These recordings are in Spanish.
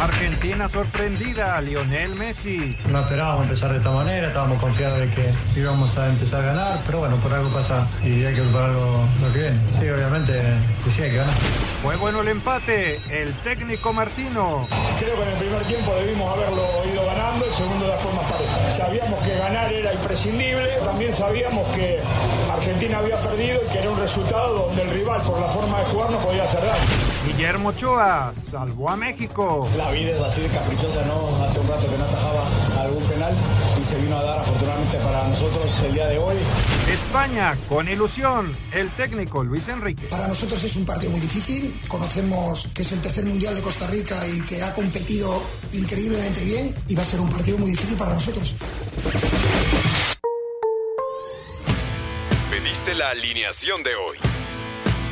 Argentina sorprendida, Lionel Messi. No esperábamos empezar de esta manera, estábamos confiados de que íbamos a empezar a ganar, pero bueno, por algo pasa y hay que por algo lo que viene. Sí, obviamente, que sí hay que ganar. Fue bueno el empate, el técnico Martino. Creo que en el primer tiempo debimos haberlo ido ganando, segundo de la forma pareja. Sabíamos que ganar era imprescindible, también sabíamos que Argentina había perdido y que era un resultado donde el rival por la forma de jugar no podía hacer daño. Guillermo Ochoa salvó a México. La vida es así de caprichosa, ¿no? Hace un rato que no atajaba algún penal y se vino a dar afortunadamente para nosotros el día de hoy. España con ilusión, el técnico Luis Enrique. Para nosotros es un partido muy difícil, conocemos que es el tercer mundial de Costa Rica y que ha competido increíblemente bien y va a ser un partido muy difícil para nosotros. Pediste la alineación de hoy.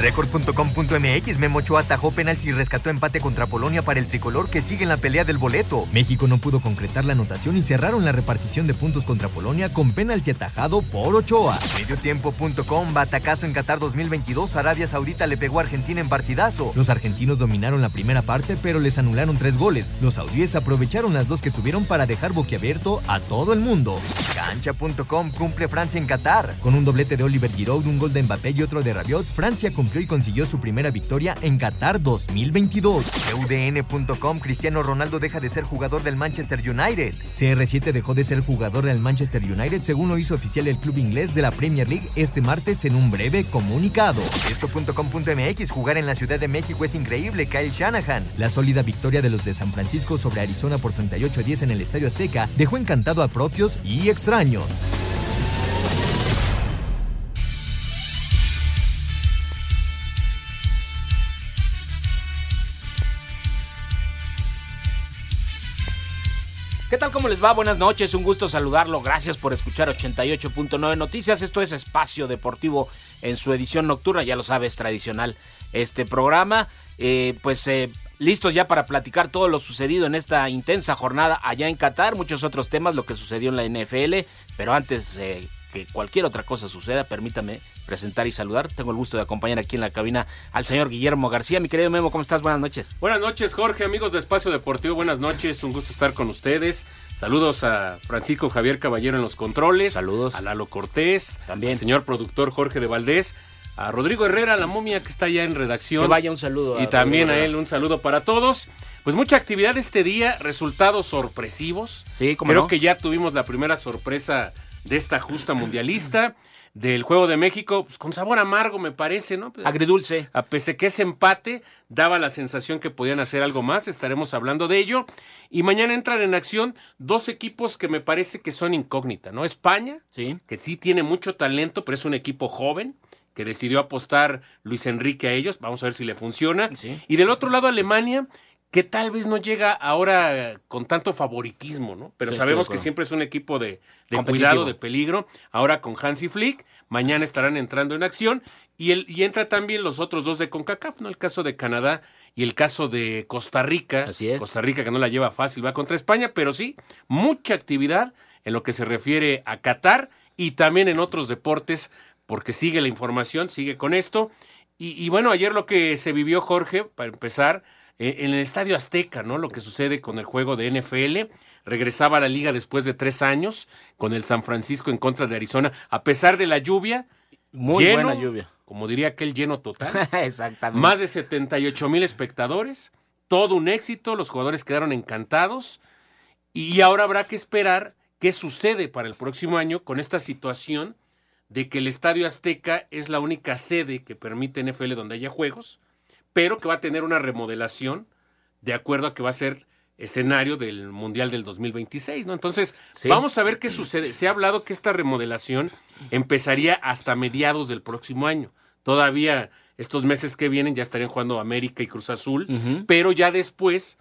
Record.com.mx Memo Ochoa atajó penalti y rescató empate contra Polonia para el tricolor que sigue en la pelea del boleto. México no pudo concretar la anotación y cerraron la repartición de puntos contra Polonia con penalti atajado por Ochoa. Mediotiempo.com Batacazo en Qatar 2022 Arabia Saudita le pegó a Argentina en partidazo. Los argentinos dominaron la primera parte pero les anularon tres goles. Los saudíes aprovecharon las dos que tuvieron para dejar boquiabierto a todo el mundo. Cancha.com cumple Francia en Qatar. Con un doblete de Oliver Giroud, un gol de Mbappé y otro de Rabiot, Francia y consiguió su primera victoria en Qatar 2022. UDN.com Cristiano Ronaldo deja de ser jugador del Manchester United. CR7 dejó de ser jugador del Manchester United según lo hizo oficial el club inglés de la Premier League este martes en un breve comunicado. Esto.com.mx Jugar en la Ciudad de México es increíble, Kyle Shanahan. La sólida victoria de los de San Francisco sobre Arizona por 38 a 10 en el Estadio Azteca dejó encantado a propios y extraños. ¿Qué tal? ¿Cómo les va? Buenas noches, un gusto saludarlo. Gracias por escuchar 88.9 Noticias. Esto es Espacio Deportivo en su edición nocturna, ya lo sabes, tradicional este programa. Eh, pues eh, listos ya para platicar todo lo sucedido en esta intensa jornada allá en Qatar, muchos otros temas, lo que sucedió en la NFL, pero antes eh, que cualquier otra cosa suceda, permítame presentar y saludar. Tengo el gusto de acompañar aquí en la cabina al señor Guillermo García. Mi querido Memo, ¿cómo estás? Buenas noches. Buenas noches, Jorge, amigos de Espacio Deportivo. Buenas noches, un gusto estar con ustedes. Saludos a Francisco Javier Caballero en los controles. Saludos. A Lalo Cortés. También. Al señor productor Jorge de Valdés. A Rodrigo Herrera, la momia que está ya en redacción. Que vaya un saludo. y también a él un saludo para todos. Pues mucha actividad este día, resultados sorpresivos. Sí, como Creo no? que ya tuvimos la primera sorpresa de esta justa mundialista del Juego de México, pues con sabor amargo me parece, ¿no? Pues, Agridulce. A pesar que ese empate daba la sensación que podían hacer algo más, estaremos hablando de ello. Y mañana entran en acción dos equipos que me parece que son incógnita, ¿no? España, Sí. que sí tiene mucho talento, pero es un equipo joven que decidió apostar Luis Enrique a ellos, vamos a ver si le funciona. Sí. Y del otro lado Alemania, que tal vez no llega ahora con tanto favoritismo, ¿no? Pero Sí, sabemos que siempre es un equipo de, cuidado, de peligro. Ahora con Hansi Flick, mañana estarán entrando en acción y, el, y entra también los otros dos de CONCACAF, ¿no? El caso de Canadá y el caso de Costa Rica. Así es. Costa Rica que no la lleva fácil, va contra España, pero sí, mucha actividad en lo que se refiere a Qatar y también en otros deportes, porque sigue la información, sigue con esto. Y, y bueno, ayer lo que se vivió, Jorge, para empezar, eh, en el Estadio Azteca, ¿no? Lo que sucede con el juego de NFL. Regresaba a la liga después de tres años con el San Francisco en contra de Arizona, a pesar de la lluvia. Muy lleno, buena lluvia. Como diría aquel lleno total. Exactamente. Más de 78 mil espectadores, todo un éxito, los jugadores quedaron encantados y ahora habrá que esperar qué sucede para el próximo año con esta situación de que el Estadio Azteca es la única sede que permite NFL donde haya juegos, pero que va a tener una remodelación de acuerdo a que va a ser escenario del Mundial del 2026, ¿no? Entonces, vamos a ver qué sucede. Se ha hablado que esta remodelación empezaría hasta mediados del próximo año. Todavía estos meses que vienen ya estarían jugando América y Cruz Azul, pero ya después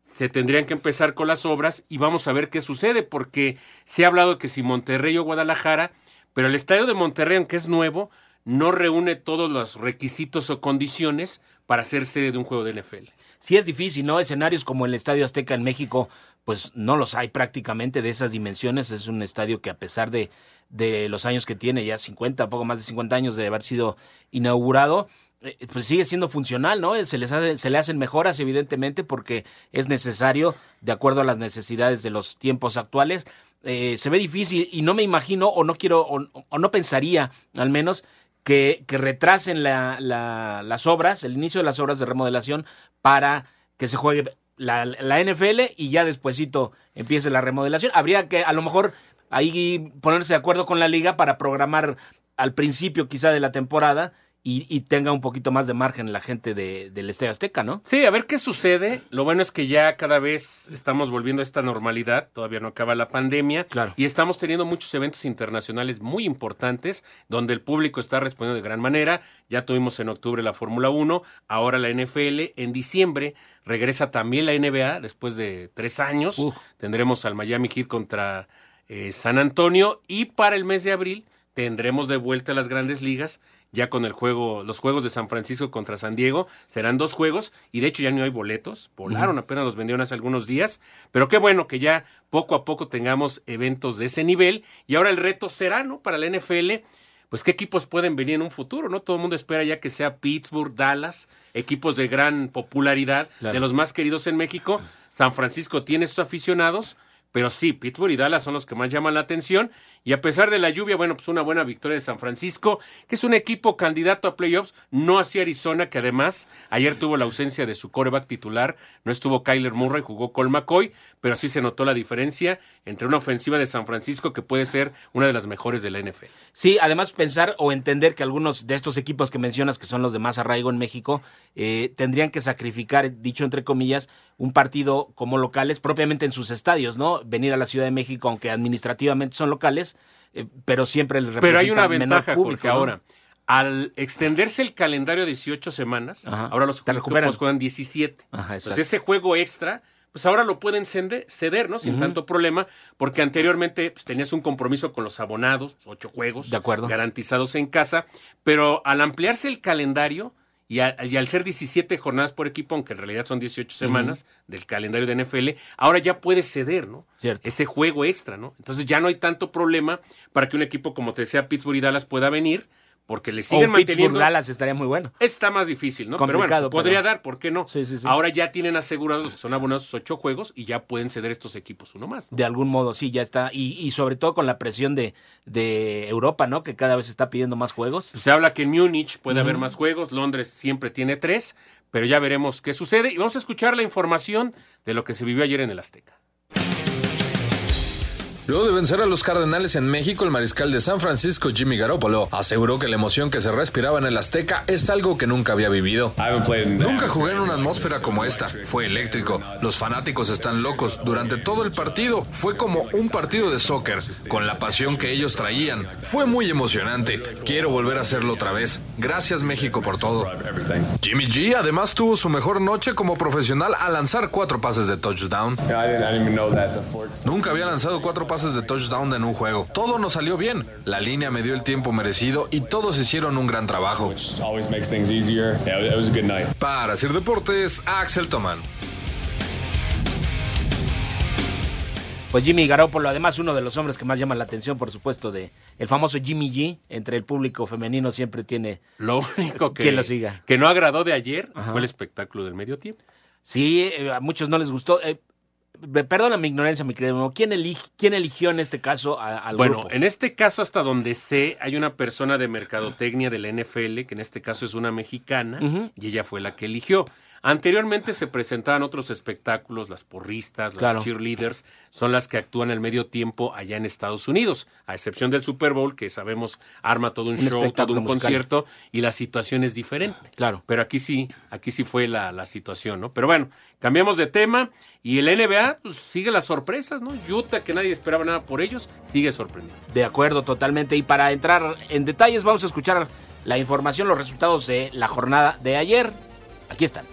se tendrían que empezar con las obras y vamos a ver qué sucede, porque se ha hablado que si Monterrey o Guadalajara, pero el estadio de Monterrey, aunque es nuevo, no reúne todos los requisitos o condiciones para ser sede de un juego de NFL sí es difícil, ¿no? Escenarios como el Estadio Azteca en México, pues no los hay prácticamente de esas dimensiones. Es un estadio que a pesar de, de los años que tiene, ya 50, poco más de 50 años de haber sido inaugurado, eh, pues sigue siendo funcional, ¿no? Se, les hace, se le hacen mejoras, evidentemente, porque es necesario, de acuerdo a las necesidades de los tiempos actuales. Eh, se ve difícil y no me imagino, o no quiero, o no pensaría, al menos, que, retrasen las obras, el inicio de las obras de remodelación para que se juegue la, NFL y ya despuesito empiece la remodelación. Habría que a lo mejor ahí ponerse de acuerdo con la liga para programar al principio quizá de la temporada y, tenga un poquito más de margen la gente de, del Estadio Azteca, ¿no? Sí, a ver qué sucede. Lo bueno es que ya cada vez estamos volviendo a esta normalidad, todavía no acaba la pandemia, claro. y estamos teniendo muchos eventos internacionales muy importantes donde el público está respondiendo de gran manera. Ya tuvimos en octubre la Fórmula 1, ahora la NFL, en diciembre regresa también la NBA después de tres años. Tendremos al Miami Heat contra eh, San Antonio y para el mes de abril tendremos de vuelta a las grandes ligas ya con el juego, los juegos de San Francisco contra San Diego, serán dos juegos y de hecho ya no hay boletos, volaron, apenas los vendieron hace algunos días, pero qué bueno que ya poco a poco tengamos eventos de ese nivel y ahora el reto será, ¿no? Para la NFL, pues qué equipos pueden venir en un futuro, ¿no? Todo el mundo espera ya que sea Pittsburgh, Dallas, equipos de gran popularidad, de los más queridos en México. San Francisco tiene sus aficionados, pero sí, Pittsburgh y Dallas son los que más llaman la atención. Y a pesar de la lluvia, bueno, pues una buena victoria de San Francisco, que es un equipo candidato a playoffs, no hacia Arizona, que además ayer tuvo la ausencia de su coreback titular, no estuvo Kyler Murray, jugó Cole McCoy, pero sí se notó la diferencia entre una ofensiva de San Francisco que puede ser una de las mejores de la NFL. Sí, además pensar o entender que algunos de estos equipos que mencionas, que son los de más arraigo en México, eh, tendrían que sacrificar, dicho entre comillas, un partido como locales propiamente en sus estadios, ¿no? Venir a la Ciudad de México, aunque administrativamente son locales, eh, pero siempre el Pero hay una ventaja, porque ahora, al extenderse el calendario a 18 semanas, ahora los equipos juegan 17. Entonces ese juego extra pues ahora lo pueden ceder, ¿no? Sin tanto problema, porque anteriormente pues, tenías un compromiso con los abonados, ocho juegos de acuerdo. garantizados en casa, pero al ampliarse el calendario y, al ser 17 jornadas por equipo, aunque en realidad son 18 semanas del calendario de NFL, ahora ya puedes ceder, ¿no? Ese juego extra, ¿no? Entonces ya no hay tanto problema para que un equipo como te decía Pittsburgh y Dallas pueda venir porque le siguen o manteniendo. Dallas estaría muy bueno. Está más difícil, ¿no? pero bueno, podría dar, ¿por qué no? Ahora ya tienen asegurados que son abonados ocho juegos y ya pueden ceder estos equipos uno más. De algún modo, sí, ya está. Y, sobre todo con la presión de, de, Europa, ¿no? Que cada vez está pidiendo más juegos. Se habla que en Múnich puede haber más juegos, Londres siempre tiene tres, pero ya veremos qué sucede. Y vamos a escuchar la información de lo que se vivió ayer en el Azteca. Luego de vencer a los Cardenales en México, el mariscal de San Francisco, Jimmy Garoppolo, aseguró que la emoción que se respiraba en el Azteca es algo que nunca había vivido. Nunca jugué en una atmósfera como esta. Fue eléctrico. Los fanáticos están locos. Durante todo el partido fue como un partido de soccer, con la pasión que ellos traían. Fue muy emocionante. Quiero volver a hacerlo otra vez. Gracias México por todo. Jimmy G además tuvo su mejor noche como profesional al lanzar cuatro pases de touchdown. Nunca había lanzado cuatro pases pases de touchdown en un juego. Todo nos salió bien. La línea me dio el tiempo merecido y todos hicieron un gran trabajo. Para hacer deportes, Axel Toman. Pues Jimmy Garoppolo, además uno de los hombres que más llama la atención, por supuesto, de el famoso Jimmy G, entre el público femenino siempre tiene lo único que, lo siga. que no agradó de ayer fue el espectáculo del medio tiempo. Sí, eh, a muchos no les gustó. Eh, Perdona mi ignorancia, mi querido. ¿Quién, quién eligió en este caso al bueno, grupo? en este caso, hasta donde sé, hay una persona de mercadotecnia de la NFL, que en este caso es una mexicana, y ella fue la que eligió. Anteriormente se presentaban otros espectáculos, las porristas, las Claro. cheerleaders, son las que actúan el medio tiempo allá en Estados Unidos, a excepción del Super Bowl, que sabemos arma todo un, Un show, todo un musical. concierto, y la situación es diferente. Claro. Pero aquí sí, aquí sí fue la, la situación, ¿no? Pero bueno, cambiamos de tema, y el NBA, pues sigue las sorpresas, ¿no? Utah, que nadie esperaba nada por ellos, sigue sorprendiendo. De acuerdo, totalmente. Y para entrar en detalles, vamos a escuchar la información, los resultados de la jornada de ayer. Aquí están.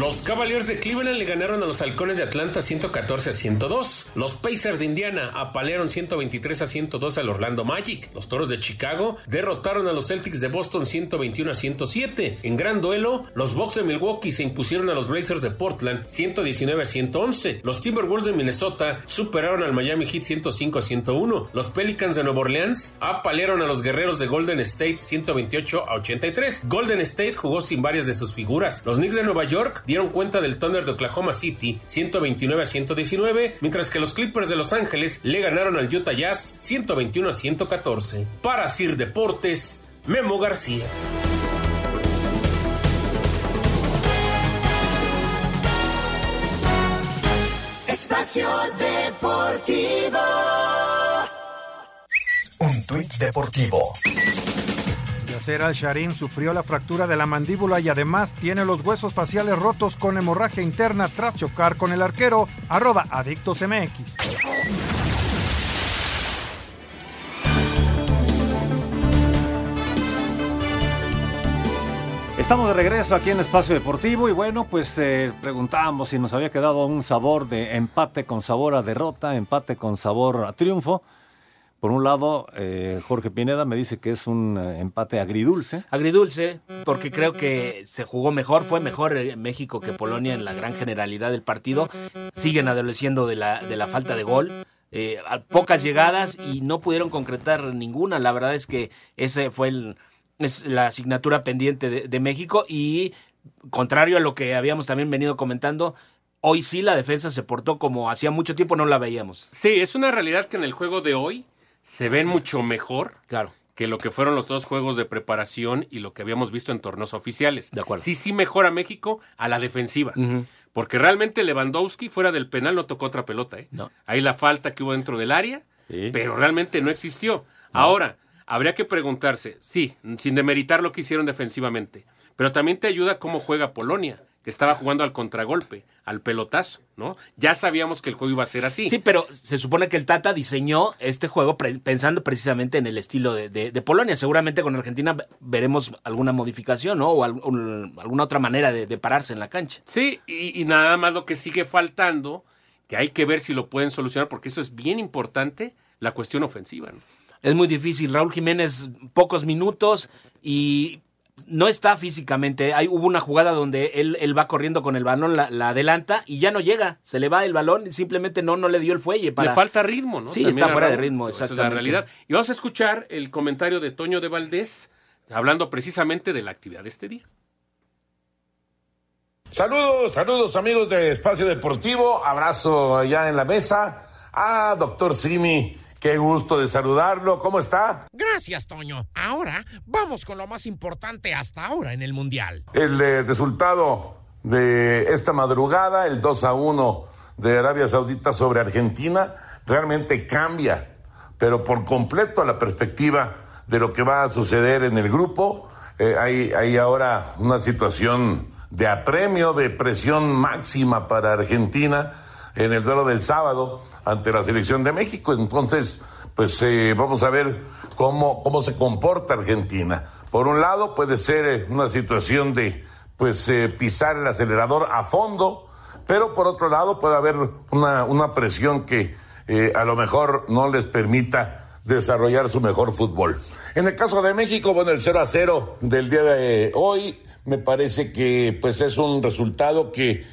Los Cavaliers de Cleveland le ganaron a los Halcones de Atlanta 114 a 102. Los Pacers de Indiana apalearon 123 a 102 al Orlando Magic. Los Toros de Chicago derrotaron a los Celtics de Boston 121 a 107. En gran duelo, los Bucks de Milwaukee se impusieron a los Blazers de Portland 119 a 111. Los Timberwolves de Minnesota superaron al Miami Heat 105 a 101. Los Pelicans de Nueva Orleans apalearon a los Guerreros de Golden State 128 a 83. Golden State jugó sin varias de sus figuras. Los Knicks de Nueva York dieron cuenta del Thunder de Oklahoma City 129 a 119, mientras que los Clippers de Los Ángeles le ganaron al Utah Jazz 121 a 114. Para Sir Deportes, Memo García. Espacio Deportivo. Un tuit deportivo. Yasser Al-Sharim sufrió la fractura de la mandíbula y además tiene los huesos faciales rotos con hemorragia interna tras chocar con el arquero. Arroba Adictos MX. Estamos de regreso aquí en Espacio Deportivo y bueno, pues eh, preguntábamos si nos había quedado un sabor de empate con sabor a derrota, empate con sabor a triunfo. Por un lado, eh, Jorge Pineda me dice que es un eh, empate agridulce. Agridulce, porque creo que se jugó mejor, fue mejor eh, México que Polonia en la gran generalidad del partido. Siguen adoleciendo de la, de la falta de gol. eh, a pocas llegadas y no pudieron concretar ninguna. La verdad es que ese fue el, es la asignatura pendiente de, de México y contrario a lo que habíamos también venido comentando, hoy sí la defensa se portó como hacía mucho tiempo no la veíamos. Sí, es una realidad que en el juego de hoy se ven mucho mejor Claro. que lo que fueron los dos juegos de preparación y lo que habíamos visto en torneos oficiales. De acuerdo. Sí, sí mejora México a la defensiva. Porque realmente Lewandowski fuera del penal no tocó otra pelota. ¿eh? No. Ahí la falta que hubo dentro del área, Sí. pero realmente no existió. Ahora, habría que preguntarse, sí, sin demeritar lo que hicieron defensivamente, pero también te ayuda cómo juega Polonia, que estaba jugando al contragolpe, al pelotazo, ¿no? Ya sabíamos que el juego iba a ser así. Sí, pero se supone que el Tata diseñó este juego pre- pensando precisamente en el estilo de, de- de Polonia. Seguramente con Argentina ve- veremos alguna modificación, ¿no? O al- un- alguna otra manera de, de pararse en la cancha. Sí, y, y nada más lo que sigue faltando, que hay que ver si lo pueden solucionar, porque eso es bien importante, la cuestión ofensiva. ¿no? Es muy difícil. Raúl Jiménez, pocos minutos y no está físicamente. Hay, hubo una jugada donde él, él va corriendo con el balón, la, la adelanta y ya no llega. Se le va el balón y simplemente no, no le dio el fuelle. Para... Le falta ritmo, ¿no? Sí, También está a fuera de ritmo, Esa es la exactamente. realidad. Y vamos a escuchar el comentario de Toño de Valdés, hablando precisamente de la actividad de este día. Saludos, saludos amigos de Espacio Deportivo, abrazo allá en la mesa. Ah, doctor Simi, qué gusto de saludarlo, ¿cómo está? Gracias, Toño. Ahora vamos con lo más importante hasta ahora en el Mundial. El eh, resultado de esta madrugada, el 2 a 1 de Arabia Saudita sobre Argentina, realmente cambia, pero por completo la perspectiva de lo que va a suceder en el grupo. Eh, hay, hay ahora una situación de apremio, de presión máxima para Argentina en el duelo del sábado ante la selección de México. Entonces, pues eh, vamos a ver cómo, cómo se comporta Argentina. Por un lado, puede ser eh, una situación de pues eh, pisar el acelerador a fondo, pero por otro lado puede haber una, una presión que a lo mejor no les permita desarrollar su mejor fútbol. En el caso de México, bueno, el 0 a 0 del día de hoy me parece que pues es un resultado que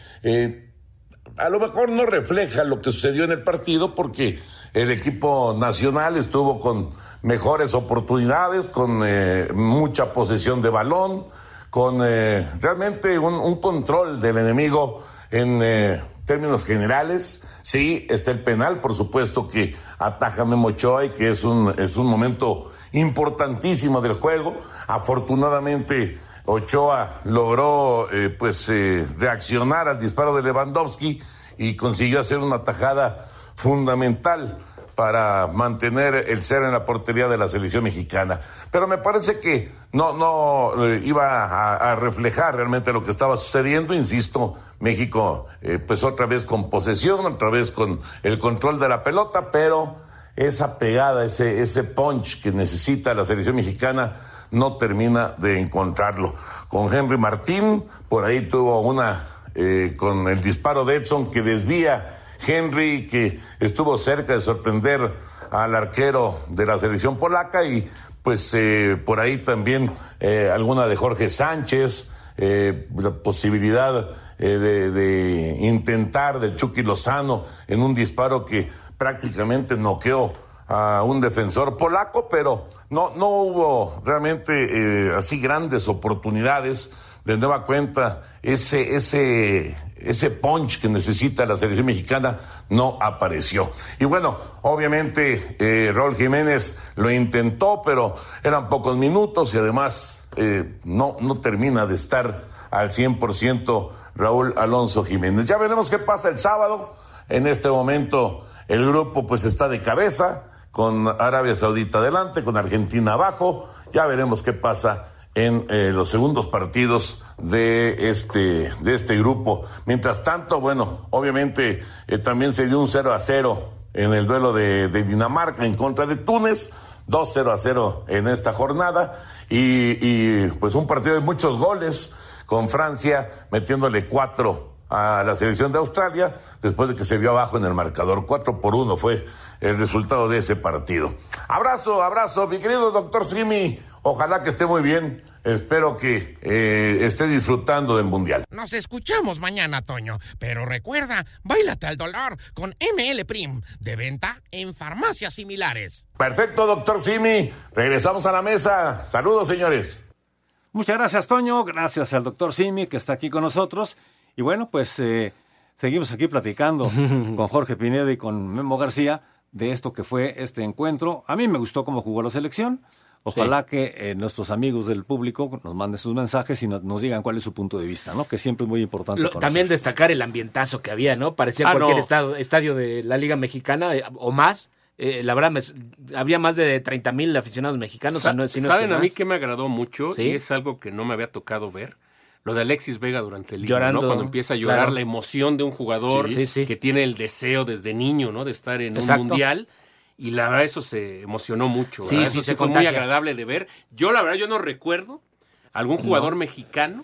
a lo mejor no refleja lo que sucedió en el partido porque el equipo nacional estuvo con mejores oportunidades, con eh, mucha posesión de balón, con eh, realmente un, control del enemigo en eh, términos generales. Sí, está el penal, por supuesto que ataja Memo Ochoa y que es un, es un momento importantísimo del juego. Afortunadamente Ochoa logró eh, pues eh, reaccionar al disparo de Lewandowski y consiguió hacer una tajada fundamental para mantener el cero en la portería de la selección mexicana. Pero me parece que no, no eh, iba a, reflejar realmente lo que estaba sucediendo. Insisto, México, pues otra vez con posesión, otra vez con el control de la pelota, pero esa pegada, ese, ese punch que necesita la selección mexicana, no termina de encontrarlo. Con Henry Martín, por ahí tuvo una, eh, con el disparo de Edson que desvía Henry, que estuvo cerca de sorprender al arquero de la selección polaca y pues eh, por ahí también eh, alguna de Jorge Sánchez, la posibilidad de, de, intentar del Chucky Lozano en un disparo que prácticamente noqueó a un defensor polaco, pero no, no hubo realmente así grandes oportunidades de nueva cuenta ese, ese ese punch que necesita la selección mexicana no apareció. Y bueno, obviamente eh, Raúl Jiménez lo intentó, pero eran pocos minutos y además eh, no, no termina de estar al 100% Raúl Alonso Jiménez. Ya veremos qué pasa el sábado. En este momento el grupo pues está de cabeza con Arabia Saudita adelante, con Argentina abajo. Ya veremos qué pasa en eh, los segundos partidos de este, de este grupo. Mientras tanto, bueno, obviamente eh, también se dio un 0 a 0 en el duelo de, Dinamarca en contra de Túnez, 2 0 a 0 en esta jornada y, y pues un partido de muchos goles con Francia metiéndole 4 a la selección de Australia después de que se vio abajo en el marcador. 4 por 1 fue el resultado de ese partido. Abrazo, abrazo, mi querido doctor Simi. Ojalá que esté muy bien. Espero que eh, esté disfrutando del Mundial. Nos escuchamos mañana, Toño. Pero recuerda, bailate al dolor con ML Prim, de venta en farmacias similares. Perfecto, doctor Simi. Regresamos a la mesa. Saludos, señores. Muchas gracias, Toño. Gracias al doctor Simi, que está aquí con nosotros. Y bueno, pues eh, seguimos aquí platicando con Jorge Pineda y con Memo García de esto que fue este encuentro. A mí me gustó cómo jugó la selección. Ojalá sí. que eh, nuestros amigos del público nos manden sus mensajes y nos, nos, digan cuál es su punto de vista, ¿no? Que siempre es muy importante. Lo, también destacar el ambientazo que había, ¿no? Parecía ah, cualquier no. estado, estadio de la Liga Mexicana eh, o más. Eh, la verdad, me, había más de 30 mil aficionados mexicanos. Sa o no, si no ¿Saben a mí que me agradó mucho? ¿Sí? Y es algo que no me había tocado ver. Lo de Alexis Vega durante el libro, ¿no? Cuando empieza a llorar claro. la emoción de un jugador sí, que tiene el deseo desde niño, ¿no? De estar en Exacto. un mundial y la verdad eso se emocionó mucho. Sí, eso se fue contagia. muy agradable de ver. Yo la verdad yo no recuerdo algún jugador No. mexicano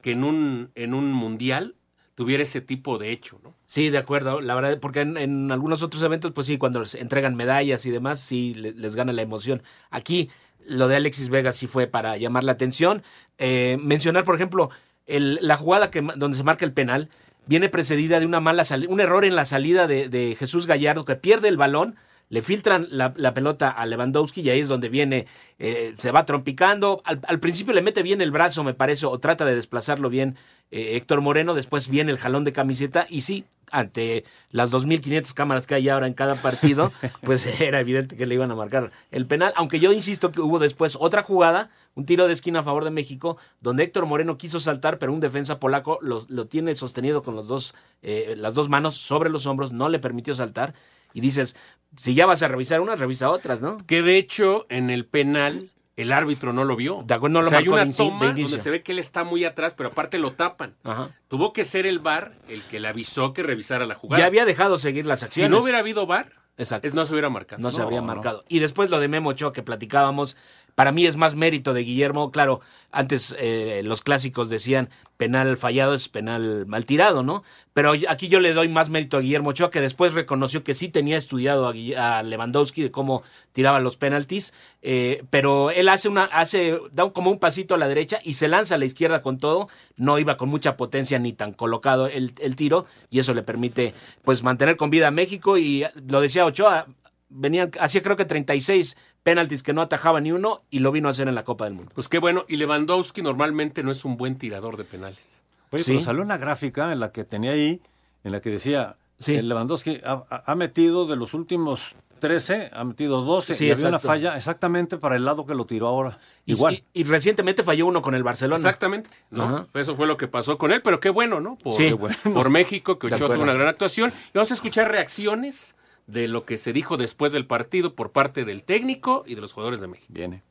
que en un en un mundial tuviera ese tipo de hecho, ¿no? Sí, de acuerdo. La verdad, porque en, en algunos otros eventos, pues sí, cuando les entregan medallas y demás, sí le- les gana la emoción. Aquí, lo de Alexis Vega sí fue para llamar la atención. Eh, mencionar, por ejemplo, el- la jugada que, donde se marca el penal viene precedida de una mala un error en la salida de, Jesús Gallardo que pierde el balón. Le filtran la, pelota a Lewandowski y ahí es donde viene, eh, se va trompicando. Al principio le mete bien el brazo, me parece, o trata de desplazarlo bien eh, Héctor Moreno. Después viene el jalón de camiseta y sí, ante las 2.500 cámaras que hay ahora en cada partido, pues era evidente que le iban a marcar el penal. Aunque yo insisto que hubo después otra jugada, un tiro de esquina a favor de México, donde Héctor Moreno quiso saltar, pero un defensa polaco lo, lo tiene sostenido con los dos, eh, las dos manos sobre los hombros, no le permitió saltar. Y dices, si ya vas a revisar unas, revisa otras, ¿no? Que de hecho en el penal el árbitro no lo vio. De acuerdo, no lo o sea, hay una toma donde se ve que él está muy atrás, pero aparte lo tapan. Ajá. Tuvo que ser el VAR el que le avisó que revisara la jugada. Ya había dejado seguir las si acciones. no hubiera habido VAR, Exacto. es, no se hubiera marcado. no se habría marcado. Y después lo de Memo Ochoa que platicábamos, para mí es más mérito de Guillermo. Claro, antes eh, los clásicos decían penal fallado es penal mal tirado, ¿no? Pero aquí yo le doy más mérito a Guillermo Ochoa, que después reconoció que sí tenía estudiado a, Lewandowski de cómo tiraba los penaltis, eh, pero él hace una, hace, da como un pasito a la derecha y se lanza a la izquierda con todo, no iba con mucha potencia ni tan colocado el, el tiro, y eso le permite pues mantener con vida a México, y lo decía Ochoa, venían, hacía creo que 36 penaltis que no atajaba ni uno y lo vino a hacer en la Copa del Mundo. Pues qué bueno. Y Lewandowski normalmente no es un buen tirador de penales. Oye, Sí. pero salió una gráfica en la que tenía ahí, en la que decía, Sí. el Lewandowski ha, metido de los últimos 13, ha metido 12 Sí, y había una falla exactamente para el lado que lo tiró ahora. Igual. Y, y recientemente falló uno con el Barcelona. Exactamente, ¿no? Ajá. Eso fue lo que pasó con él, pero qué bueno, ¿no? Por, Sí. qué bueno. por México, que Ochoa tuvo una gran actuación. Y vamos a escuchar reacciones de lo que se dijo después del partido por parte del técnico y de los jugadores de México. Viene.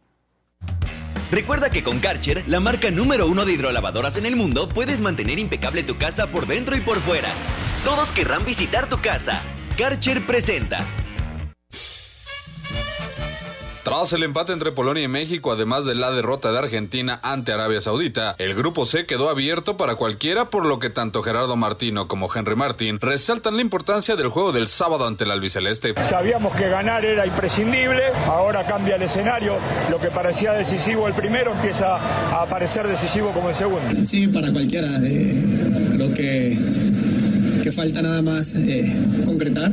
Recuerda que con Karcher, la marca número uno de hidrolavadoras en el mundo, puedes mantener impecable tu casa por dentro y por fuera. Todos querrán visitar tu casa. Karcher presenta. Tras el empate entre Polonia y México, además de la derrota de Argentina ante Arabia Saudita, el grupo C quedó abierto para cualquiera, por lo que tanto Gerardo Martino como Henry Martín resaltan la importancia del juego del sábado ante el albiceleste. Sabíamos que ganar era imprescindible, ahora cambia el escenario, lo que parecía decisivo el primero empieza a parecer decisivo como el segundo. Sí, para cualquiera. eh, creo que, que falta nada más eh, concretar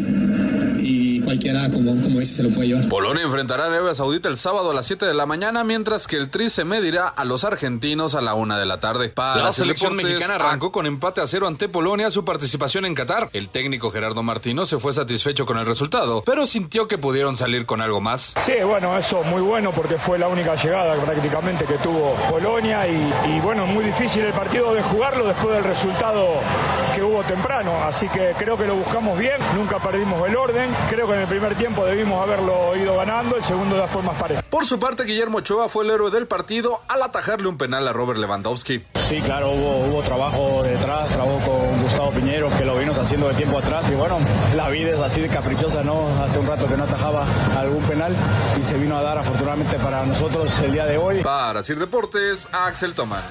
y cualquiera, como, como dice, se lo puede llevar. Polonia enfrentará a Arabia Saudita el sábado a las 7 de la mañana, mientras que el Tri se medirá a los argentinos a la 1 de la tarde. Para la selección mexicana arrancó con empate a cero ante Polonia su participación en Qatar. El técnico Gerardo Martino se fue satisfecho con el resultado, pero sintió que pudieron salir con algo más. Sí, bueno, eso muy bueno porque fue la única llegada prácticamente que tuvo Polonia y, y, bueno, muy difícil el partido de jugarlo después del resultado que hubo temprano, así que creo que lo buscamos bien, nunca perdimos el orden, creo que en el primer tiempo debimos haberlo ido ganando, el segundo de las formas parejas. Por su parte, Guillermo Ochoa fue el héroe del partido al atajarle un penal a Robert Lewandowski. Sí, claro, hubo, hubo trabajo detrás, trabajo con Gustavo Piñero, que lo vimos haciendo de tiempo atrás. Y bueno, la vida es así de caprichosa, ¿no? Hace un rato que no atajaba algún penal y se vino a dar afortunadamente para nosotros el día de hoy. Para Sir Deportes, Axel Tomán.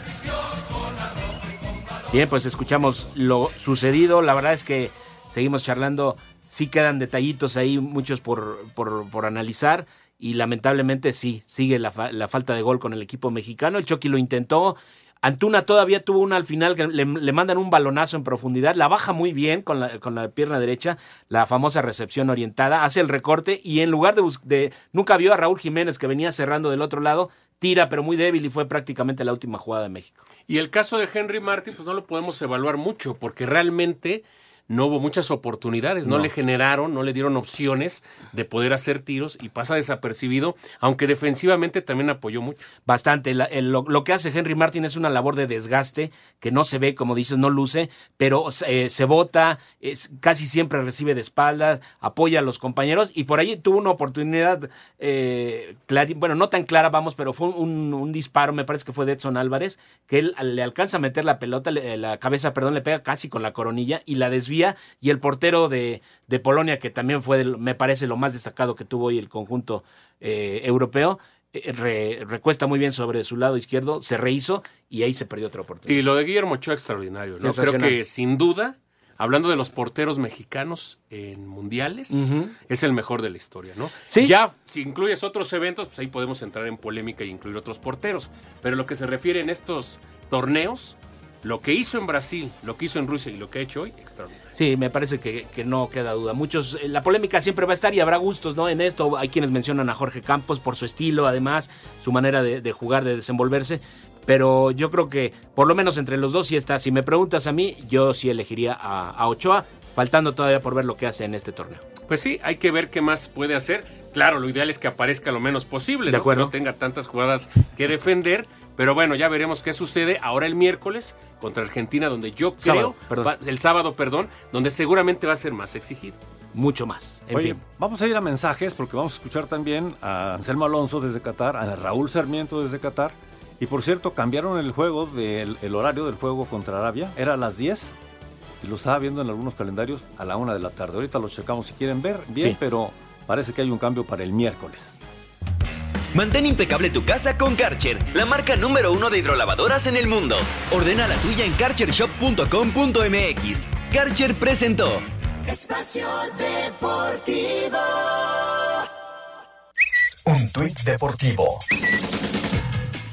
Bien, pues escuchamos lo sucedido. La verdad es que seguimos charlando. Sí quedan detallitos ahí, muchos por, por, analizar. Y lamentablemente sí, sigue la, fa la, falta de gol con el equipo mexicano. El Chucky lo intentó. Antuna todavía tuvo una al final que le, le, mandan un balonazo en profundidad. La baja muy bien con la, con la pierna derecha, la famosa recepción orientada. Hace el recorte y en lugar de, de. Nunca vio a Raúl Jiménez que venía cerrando del otro lado. Tira, pero muy débil y fue prácticamente la última jugada de México. Y el caso de Henry Martin, pues no lo podemos evaluar mucho, porque realmente no hubo muchas oportunidades, no, no, le generaron, no le dieron opciones de poder hacer tiros y pasa desapercibido, aunque defensivamente también apoyó mucho. Bastante, la, el, lo, lo, que hace Henry Martin es una labor de desgaste que no se ve, como dices, no luce, pero eh, se bota, es, casi siempre recibe de espaldas, apoya a los compañeros y por ahí tuvo una oportunidad, eh, bueno, no tan clara, vamos, pero fue un, un, disparo, me parece que fue de Edson Álvarez, que él le alcanza a meter la pelota, le, la cabeza, perdón, le pega casi con la coronilla y la desvía y el portero de, de Polonia, que también fue, me parece, lo más destacado que tuvo hoy el conjunto eh, europeo, eh, re, recuesta muy bien sobre su lado izquierdo, se rehizo y ahí se perdió otra oportunidad. Y lo de Guillermo Ochoa extraordinario, ¿no? Creo que sin duda, hablando de los porteros mexicanos en mundiales, uh -huh. es el mejor de la historia, ¿no? Sí. Ya, si incluyes otros eventos, pues ahí podemos entrar en polémica y incluir otros porteros. Pero lo que se refiere en estos torneos, lo que hizo en Brasil, lo que hizo en Rusia y lo que ha hecho hoy, extraordinario. Sí, me parece que, que, no queda duda. Muchos, eh, la polémica siempre va a estar y habrá gustos, ¿no? En esto hay quienes mencionan a Jorge Campos por su estilo, además, su manera de, de jugar, de desenvolverse. Pero yo creo que por lo menos entre los dos sí está. Si me preguntas a mí, yo sí elegiría a, a Ochoa, faltando todavía por ver lo que hace en este torneo. Pues sí, hay que ver qué más puede hacer. Claro, lo ideal es que aparezca lo menos posible, de ¿no? acuerdo. que no tenga tantas jugadas que defender. Pero bueno, ya veremos qué sucede ahora el miércoles contra Argentina, donde yo creo, sábado, va, el sábado, perdón, donde seguramente va a ser más exigido. Mucho más. En Oye, fin. vamos a ir a mensajes porque vamos a escuchar también a Anselmo Alonso desde Qatar, a Raúl Sarmiento desde Qatar. Y por cierto, cambiaron el juego, del, el horario del juego contra Arabia. Era a las 10 y lo estaba viendo en algunos calendarios a la 1 de la tarde. Ahorita lo checamos si quieren ver bien, sí. pero parece que hay un cambio para el miércoles. Mantén impecable tu casa con Karcher, la marca número uno de hidrolavadoras en el mundo. Ordena la tuya en karchershop.com.mx. Karcher presentó Espacio Deportivo. Un tuit deportivo.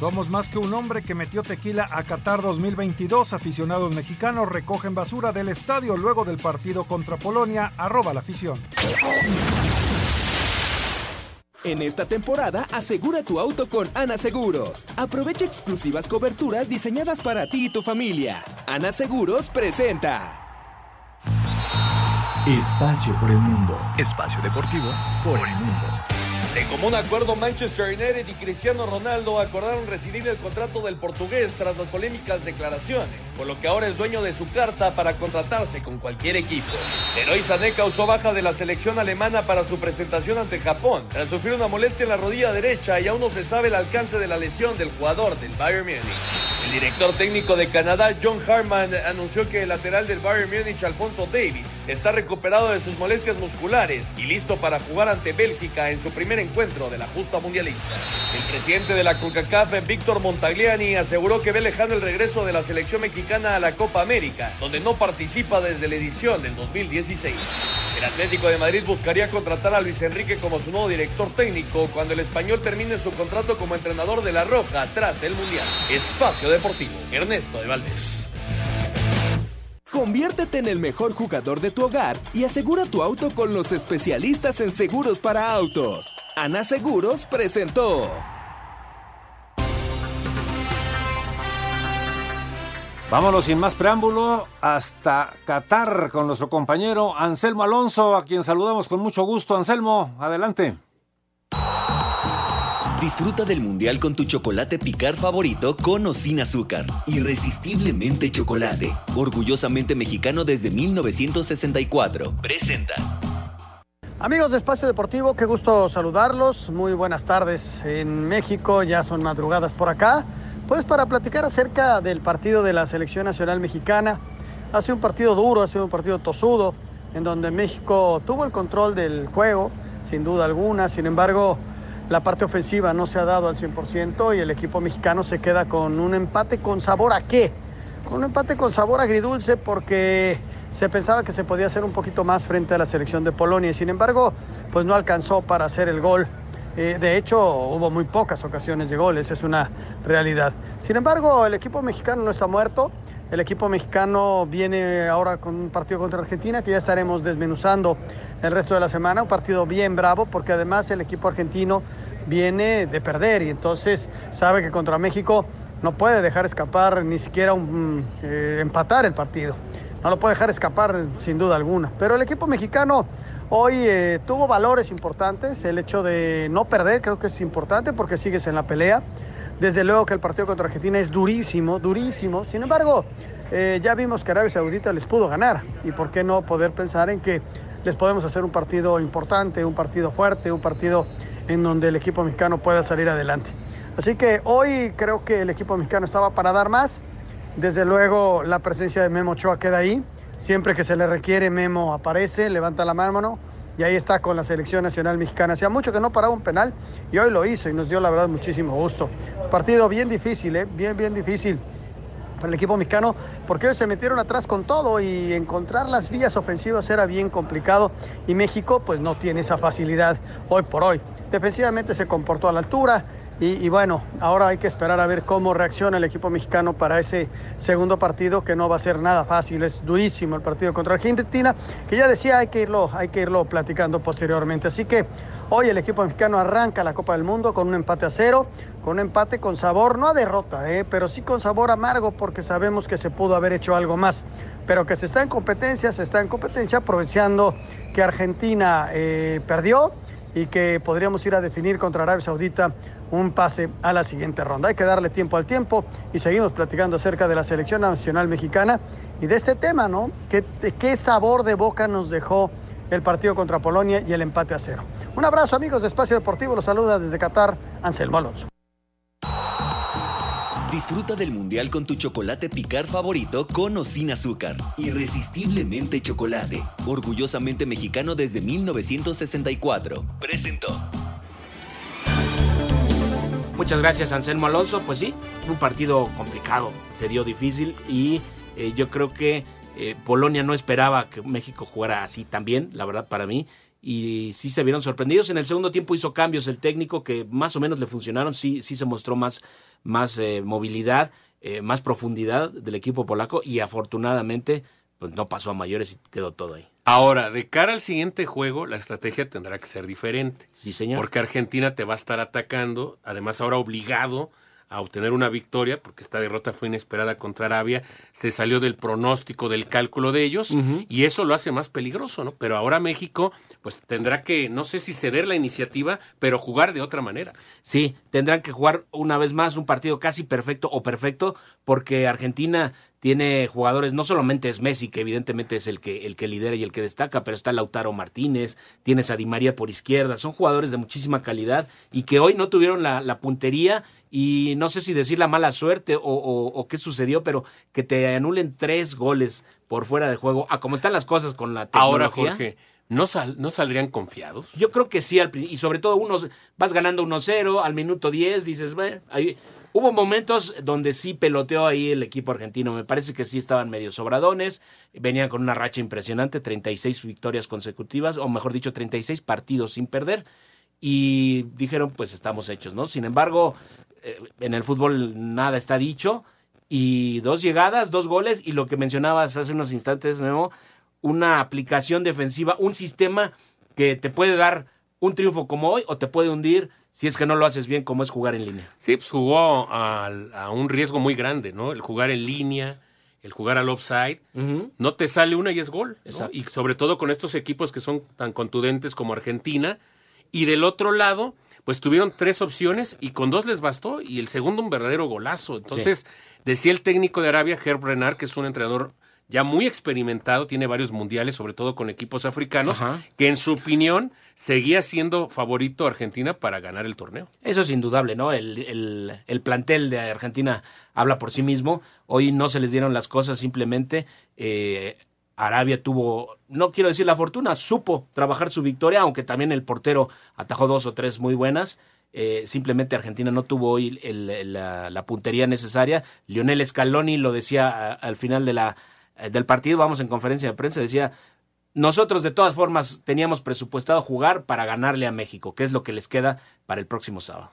Somos más que un hombre que metió tequila a Qatar 2022. Aficionados mexicanos recogen basura del estadio luego del partido contra Polonia. Arroba la afición. En esta temporada, asegura tu auto con Ana Seguros. Aprovecha exclusivas coberturas diseñadas para ti y tu familia. Ana Seguros presenta. Espacio por el mundo. Espacio deportivo por el mundo. De común acuerdo, Manchester United y Cristiano Ronaldo acordaron rescindir el contrato del portugués tras las polémicas declaraciones, por lo que ahora es dueño de su carta para contratarse con cualquier equipo. Leroy Sané causó baja de la selección alemana para su presentación ante Japón, tras sufrir una molestia en la rodilla derecha y aún no se sabe el alcance de la lesión del jugador del Bayern Múnich. El director técnico de Canadá, John Harman, anunció que el lateral del Bayern Múnich, Alfonso Davies, está recuperado de sus molestias musculares y listo para jugar ante Bélgica en su primer encuentro de la justa mundialista. El presidente de la CONCACAF, Víctor Montagliani, aseguró que ve lejano el regreso de la selección mexicana a la Copa América, donde no participa desde la edición del 2016. El Atlético de Madrid buscaría contratar a Luis Enrique como su nuevo director técnico cuando el español termine su contrato como entrenador de la Roja tras el Mundial. Espacio Deportivo, Ernesto de Valdés. Conviértete en el mejor jugador de tu hogar y asegura tu auto con los especialistas en seguros para autos. Ana Seguros presentó. Vámonos sin más preámbulo hasta Qatar con nuestro compañero Anselmo Alonso, a quien saludamos con mucho gusto. Anselmo, adelante. Disfruta del mundial con tu chocolate picar favorito con o sin azúcar. Irresistiblemente chocolate. Orgullosamente mexicano desde 1964. Presenta. Amigos de Espacio Deportivo, qué gusto saludarlos. Muy buenas tardes en México, ya son madrugadas por acá. Pues para platicar acerca del partido de la Selección Nacional Mexicana. Ha sido un partido duro, ha sido un partido tosudo, en donde México tuvo el control del juego, sin duda alguna. Sin embargo, la parte ofensiva no se ha dado al 100% y el equipo mexicano se queda con un empate con sabor a qué? Con un empate con sabor agridulce porque se pensaba que se podía hacer un poquito más frente a la selección de Polonia y sin embargo pues no alcanzó para hacer el gol. Eh, de hecho hubo muy pocas ocasiones de goles, es una realidad. Sin embargo el equipo mexicano no está muerto. El equipo mexicano viene ahora con un partido contra Argentina que ya estaremos desmenuzando el resto de la semana. Un partido bien bravo porque además el equipo argentino viene de perder y entonces sabe que contra México no puede dejar escapar ni siquiera un, eh, empatar el partido. No lo puede dejar escapar sin duda alguna. Pero el equipo mexicano hoy eh, tuvo valores importantes. El hecho de no perder creo que es importante porque sigues en la pelea. Desde luego que el partido contra Argentina es durísimo, durísimo. Sin embargo, eh, ya vimos que Arabia Saudita les pudo ganar. ¿Y por qué no poder pensar en que les podemos hacer un partido importante, un partido fuerte, un partido en donde el equipo mexicano pueda salir adelante? Así que hoy creo que el equipo mexicano estaba para dar más. Desde luego la presencia de Memo Ochoa queda ahí. Siempre que se le requiere, Memo aparece, levanta la mano y ahí está con la selección nacional mexicana. Hacía mucho que no paraba un penal y hoy lo hizo y nos dio la verdad muchísimo gusto. Partido bien difícil, ¿eh? bien, bien difícil para el equipo mexicano porque hoy se metieron atrás con todo y encontrar las vías ofensivas era bien complicado y México pues no tiene esa facilidad hoy por hoy. Defensivamente se comportó a la altura, y, bueno, ahora hay que esperar a ver cómo reacciona el equipo mexicano para ese segundo partido que no va a ser nada fácil, es durísimo el partido contra Argentina, que ya decía hay que irlo, hay que irlo platicando posteriormente. Así que hoy el equipo mexicano arranca la Copa del Mundo con un empate a cero, con un empate con sabor, no a derrota, eh, pero sí con sabor amargo porque sabemos que se pudo haber hecho algo más, pero que se está en competencia, se está en competencia aprovechando que Argentina eh, perdió y que podríamos ir a definir contra Arabia Saudita un pase a la siguiente ronda. Hay que darle tiempo al tiempo y seguimos platicando acerca de la selección nacional mexicana y de este tema, ¿no? ¿Qué, qué sabor de boca nos dejó el partido contra Polonia y el empate a cero? Un abrazo amigos de Espacio Deportivo, los saluda desde Qatar Anselmo Alonso. Disfruta del mundial con tu chocolate picar favorito con o sin azúcar. Irresistiblemente chocolate. Orgullosamente mexicano desde 1964. Presentó. Muchas gracias Anselmo Alonso. Pues sí, un partido complicado, se dio difícil y eh, yo creo que eh, Polonia no esperaba que México jugara así también, la verdad para mí. Y sí se vieron sorprendidos. En el segundo tiempo hizo cambios el técnico que más o menos le funcionaron. Sí, sí se mostró más, más eh, movilidad, más profundidad del equipo polaco y afortunadamente pues no pasó a mayores y quedó todo ahí. Ahora, de cara al siguiente juego, la estrategia tendrá que ser diferente. Sí, señor. Porque Argentina te va a estar atacando, además ahora obligado a obtener una victoria, porque esta derrota fue inesperada contra Arabia, se salió del pronóstico, del cálculo de ellos, y eso lo hace más peligroso, ¿no? Pero ahora México, pues tendrá que, no sé si ceder la iniciativa, pero jugar de otra manera. Sí, tendrán que jugar una vez más un partido casi perfecto o perfecto, porque Argentina tiene jugadores, no solamente es Messi, que evidentemente es el que, el que lidera y el que destaca, pero está Lautaro Martínez, tienes a Di María por izquierda, son jugadores de muchísima calidad y que hoy no tuvieron la, la puntería y no sé si decir la mala suerte o, o, qué sucedió, pero que te anulen tres goles por fuera de juego, a como están las cosas con la tecnología. Ahora, Jorge, ¿no, sal, ¿no saldrían confiados? Yo creo que sí, y sobre todo unos, vas ganando 1-0, al minuto 10 dices, bueno, ahí Hubo momentos donde sí peloteó ahí el equipo argentino. Me parece que sí estaban medio sobradones. Venían con una racha impresionante, 36 victorias consecutivas, o mejor dicho, 36 partidos sin perder. Y dijeron, pues estamos hechos, ¿no? Sin embargo, eh, en el fútbol nada está dicho. Y dos llegadas, dos goles. Y lo que mencionabas hace unos instantes, Memo, una aplicación defensiva, un sistema que te puede dar un triunfo como hoy o te puede hundir si es que no lo haces bien, como es jugar en línea. Sí, pues jugó a, un riesgo muy grande, ¿no? El jugar en línea, el jugar al offside, no te sale una y es gol. Y sobre todo con estos equipos que son tan contundentes como Argentina. Y del otro lado, pues tuvieron tres opciones y con dos les bastó y el segundo un verdadero golazo. Entonces, decía el técnico de Arabia, Herb Renard, que es un entrenador ya muy experimentado, tiene varios mundiales, sobre todo con equipos africanos, que en su opinión seguía siendo favorito Argentina para ganar el torneo. Eso es indudable, ¿no? El, el, plantel de Argentina habla por sí mismo. Hoy no se les dieron las cosas, simplemente eh, Arabia tuvo, no quiero decir la fortuna, supo trabajar su victoria, aunque también el portero atajó dos o tres muy buenas. Eh, simplemente Argentina no tuvo hoy la, puntería necesaria. Lionel Scaloni lo decía al final de la, del partido, vamos en conferencia de prensa, decía, nosotros de todas formas teníamos presupuestado jugar para ganarle a México, que es lo que les queda para el próximo sábado.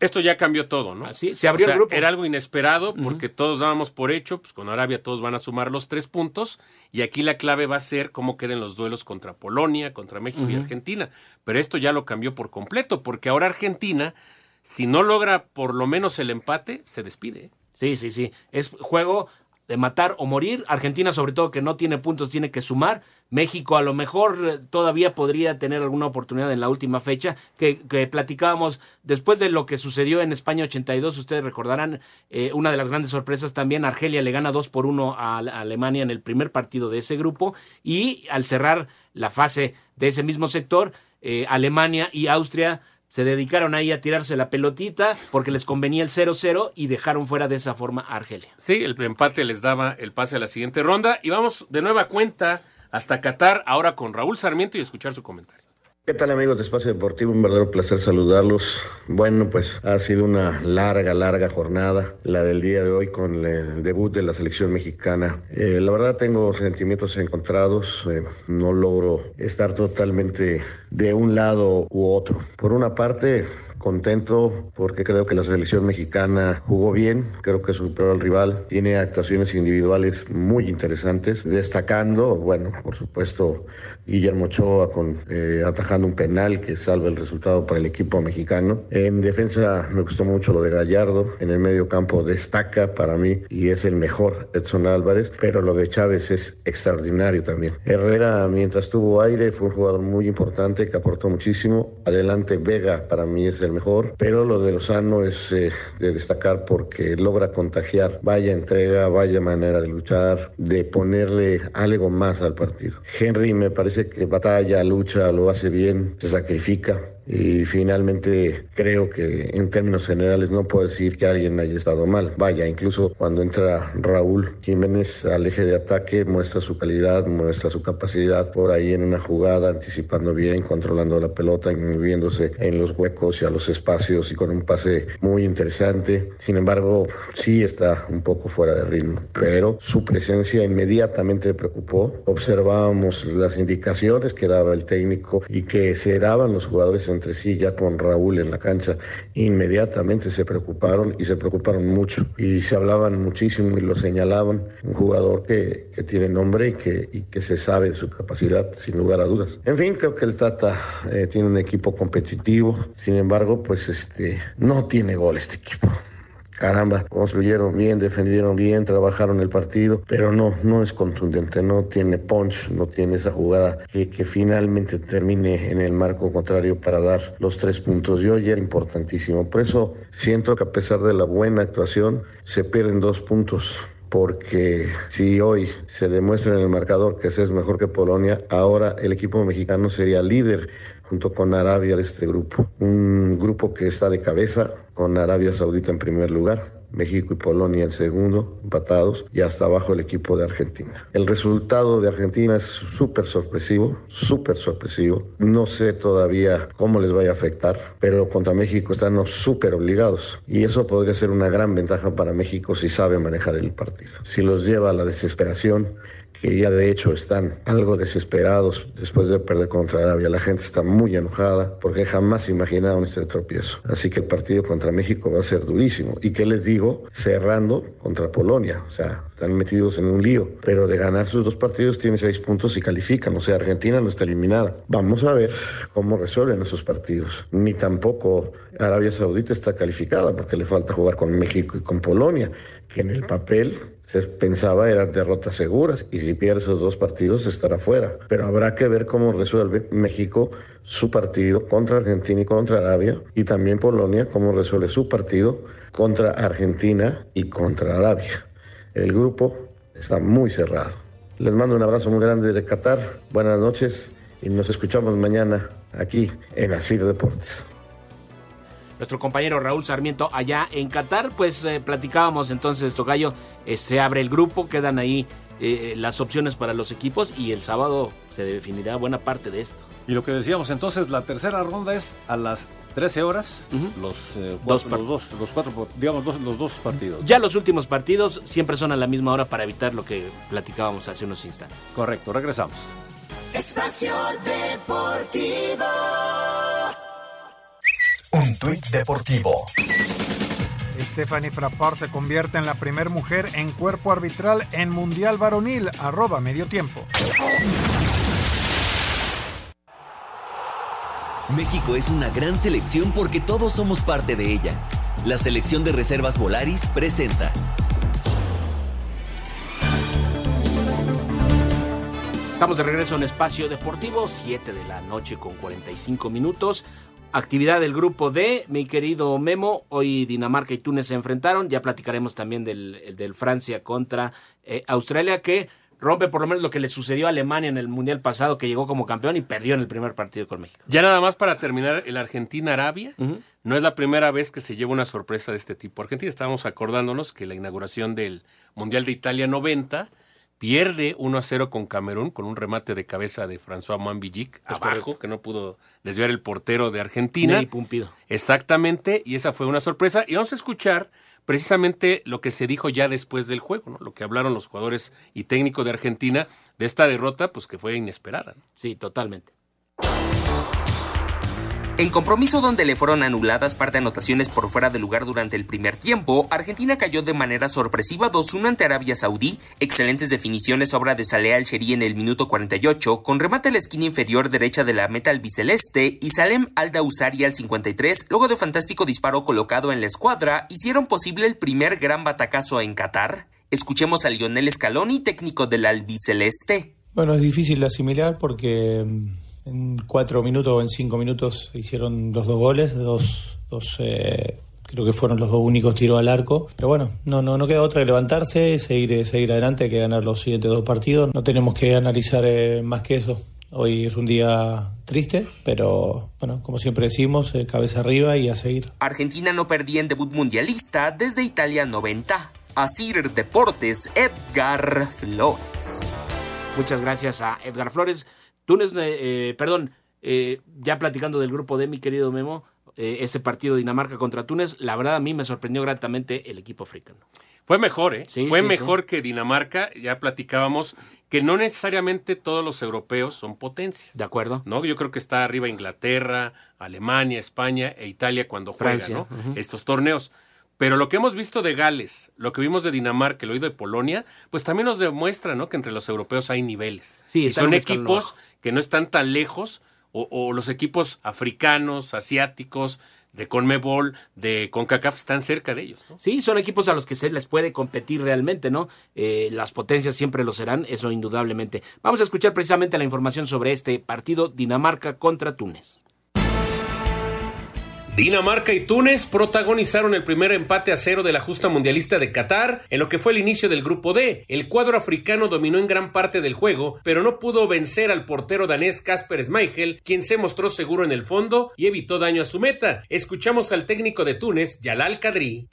Esto ya cambió todo, ¿no? Así, se abrió el grupo. Era algo inesperado porque todos dábamos por hecho, pues con Arabia todos van a sumar los tres puntos y aquí la clave va a ser cómo queden los duelos contra Polonia, contra México y Argentina. Pero esto ya lo cambió por completo porque ahora Argentina, si no logra por lo menos el empate, se despide. Sí, sí, sí. Es juego de matar o morir. Argentina, sobre todo, que no tiene puntos, tiene que sumar. México a lo mejor eh, todavía podría tener alguna oportunidad en la última fecha, que, platicábamos después de lo que sucedió en España 82, ustedes recordarán eh, una de las grandes sorpresas también, Argelia le gana 2 por 1 a, Alemania en el primer partido de ese grupo y al cerrar la fase de ese mismo sector, eh, Alemania y Austria se dedicaron ahí a tirarse la pelotita porque les convenía el 0-0 y dejaron fuera de esa forma a Argelia. Sí, el empate les daba el pase a la siguiente ronda y vamos de nueva cuenta hasta Qatar ahora con Raúl Sarmiento y escuchar su comentario. ¿Qué tal amigos de Espacio Deportivo? Un verdadero placer saludarlos. Bueno, pues ha sido una larga, larga jornada, la del día de hoy con el debut de la selección mexicana. Eh, la verdad tengo sentimientos encontrados, eh, no logro estar totalmente de un lado u otro. Por una parte, contento porque creo que la selección mexicana jugó bien, creo que superó al rival, tiene actuaciones individuales muy interesantes, destacando, bueno, por supuesto, Guillermo Ochoa con, eh, atajando un penal que salva el resultado para el equipo mexicano. En defensa me gustó mucho lo de Gallardo, en el medio campo destaca para mí y es el mejor Edson Álvarez, pero lo de Chávez es extraordinario también. Herrera, mientras tuvo aire, fue un jugador muy importante que aportó muchísimo. Adelante Vega, para mí es el mejor, pero lo de Lozano es eh, de destacar porque logra contagiar, vaya entrega, vaya manera de luchar, de ponerle algo más al partido. Henry me parece que batalla, lucha, lo hace bien, se sacrifica, y finalmente creo que en términos generales no puedo decir que alguien haya estado mal. Vaya, incluso cuando entra Raúl Jiménez al eje de ataque muestra su calidad, muestra su capacidad por ahí en una jugada, anticipando bien, controlando la pelota, moviéndose en los huecos y a los espacios y con un pase muy interesante. Sin embargo, sí está un poco fuera de ritmo, pero su presencia inmediatamente me preocupó. Observábamos las indicaciones que daba el técnico y que se daban los jugadores entre sí ya con Raúl en la cancha, inmediatamente se preocuparon y se preocuparon mucho. Y se hablaban muchísimo y lo señalaban, un jugador que, que tiene nombre y que, y que se sabe de su capacidad sin lugar a dudas. En fin, creo que el Tata eh, tiene un equipo competitivo, sin embargo, pues este no tiene gol este equipo caramba, construyeron bien, defendieron bien, trabajaron el partido, pero no, no es contundente, no tiene punch, no tiene esa jugada que, que finalmente termine en el marco contrario para dar los tres puntos. Y hoy era importantísimo. Por eso siento que a pesar de la buena actuación, se pierden dos puntos porque si hoy se demuestra en el marcador que ese es mejor que Polonia, ahora el equipo mexicano sería líder junto con Arabia de este grupo. Un grupo que está de cabeza con Arabia Saudita en primer lugar, México y Polonia en segundo, empatados, y hasta abajo el equipo de Argentina. El resultado de Argentina es súper sorpresivo, súper sorpresivo. No sé todavía cómo les vaya a afectar, pero contra México están súper obligados. Y eso podría ser una gran ventaja para México si sabe manejar el partido. Si los lleva a la desesperación, que ya de hecho están algo desesperados después de perder contra Arabia. La gente está muy enojada porque jamás imaginaron este tropiezo. Así que el partido contra México va a ser durísimo. ¿Y qué les digo? Cerrando contra Polonia. O sea, están metidos en un lío. Pero de ganar sus dos partidos tiene seis puntos y califican. O sea, Argentina no está eliminada. Vamos a ver cómo resuelven esos partidos. Ni tampoco Arabia Saudita está calificada porque le falta jugar con México y con Polonia, que en el papel se pensaba eran derrotas seguras y si pierde esos dos partidos estará fuera. Pero habrá que ver cómo resuelve México su partido contra Argentina y contra Arabia y también Polonia cómo resuelve su partido contra Argentina y contra Arabia. El grupo está muy cerrado. Les mando un abrazo muy grande de Qatar. Buenas noches y nos escuchamos mañana aquí en Asir Deportes nuestro compañero Raúl Sarmiento allá en Qatar. Pues eh, platicábamos entonces, Tocayo, eh, se abre el grupo, quedan ahí eh, las opciones para los equipos y el sábado se definirá buena parte de esto. Y lo que decíamos entonces, la tercera ronda es a las 13 horas, los, dos los, dos, los cuatro, digamos, los dos partidos. Ya los últimos partidos siempre son a la misma hora para evitar lo que platicábamos hace unos instantes. Correcto, regresamos. Espacio Deportivo. Un tuit deportivo. Stephanie Frappart se convierte en la primera mujer en cuerpo arbitral en Mundial Varonil, arroba medio tiempo. México es una gran selección porque todos somos parte de ella. La selección de reservas Volaris presenta. Estamos de regreso en Espacio Deportivo, 7 de la noche con 45 minutos. Actividad del grupo D, mi querido Memo. Hoy Dinamarca y Túnez se enfrentaron. Ya platicaremos también del, del Francia contra eh, Australia, que rompe por lo menos lo que le sucedió a Alemania en el Mundial pasado, que llegó como campeón y perdió en el primer partido con México. Ya nada más para terminar, el Argentina-Arabia no es la primera vez que se lleva una sorpresa de este tipo. Argentina estábamos acordándonos que la inauguración del Mundial de Italia 90 pierde 1 a 0 con Camerún con un remate de cabeza de François Mambillic abajo, que no pudo desviar el portero de Argentina. Y Pumpido. Exactamente, y esa fue una sorpresa. Y vamos a escuchar precisamente lo que se dijo ya después del juego, ¿no? lo que hablaron los jugadores y técnicos de Argentina de esta derrota, pues que fue inesperada. Sí, totalmente. En compromiso donde le fueron anuladas par de anotaciones por fuera de lugar durante el primer tiempo, Argentina cayó de manera sorpresiva 2-1 ante Arabia Saudí. Excelentes definiciones obra de Saleh Al-Sheri en el minuto 48, con remate a la esquina inferior derecha de la meta albiceleste y Salem Al-Dausari al 53, luego de fantástico disparo colocado en la escuadra, hicieron posible el primer gran batacazo en Qatar. Escuchemos a Lionel Scaloni, técnico del albiceleste. Bueno, es difícil asimilar porque en cuatro minutos o en cinco minutos hicieron los dos goles, dos, dos eh, creo que fueron los dos únicos tiros al arco. Pero bueno, no, no, no queda otra que levantarse, seguir, seguir adelante, que ganar los siguientes dos partidos. No tenemos que analizar eh, más que eso. Hoy es un día triste, pero bueno, como siempre decimos, eh, cabeza arriba y a seguir. Argentina no perdía en debut mundialista desde Italia 90. Asir Deportes, Edgar Flores. Muchas gracias a Edgar Flores. Túnez, eh, perdón, eh, ya platicando del grupo de mi querido Memo, eh, ese partido Dinamarca contra Túnez, la verdad a mí me sorprendió gratamente el equipo africano. Fue mejor, ¿eh? Fue mejor que Dinamarca, ya platicábamos que no necesariamente todos los europeos son potencias. De acuerdo. ¿no? Yo creo que está arriba Inglaterra, Alemania, España e Italia cuando juegan ¿no? estos torneos. Pero lo que hemos visto de Gales, lo que vimos de Dinamarca, lo oído de Polonia, pues también nos demuestra ¿no? que entre los europeos hay niveles. Sí, y son equipos que no están tan lejos, o, los equipos africanos, asiáticos, de Conmebol, de CONCACAF están cerca de ellos. ¿no? Sí, son equipos a los que se les puede competir realmente, ¿no? Eh, las potencias siempre lo serán, eso indudablemente. Vamos a escuchar precisamente la información sobre este partido Dinamarca contra Túnez. Dinamarca y Túnez protagonizaron el primer empate a cero de la justa mundialista de Qatar en lo que fue el inicio del grupo D. El cuadro africano dominó en gran parte del juego, pero no pudo vencer al portero danés Kasper Schmeichel, quien se mostró seguro en el fondo y evitó daño a su meta. Escuchamos al técnico de Túnez, Yalal Kadri.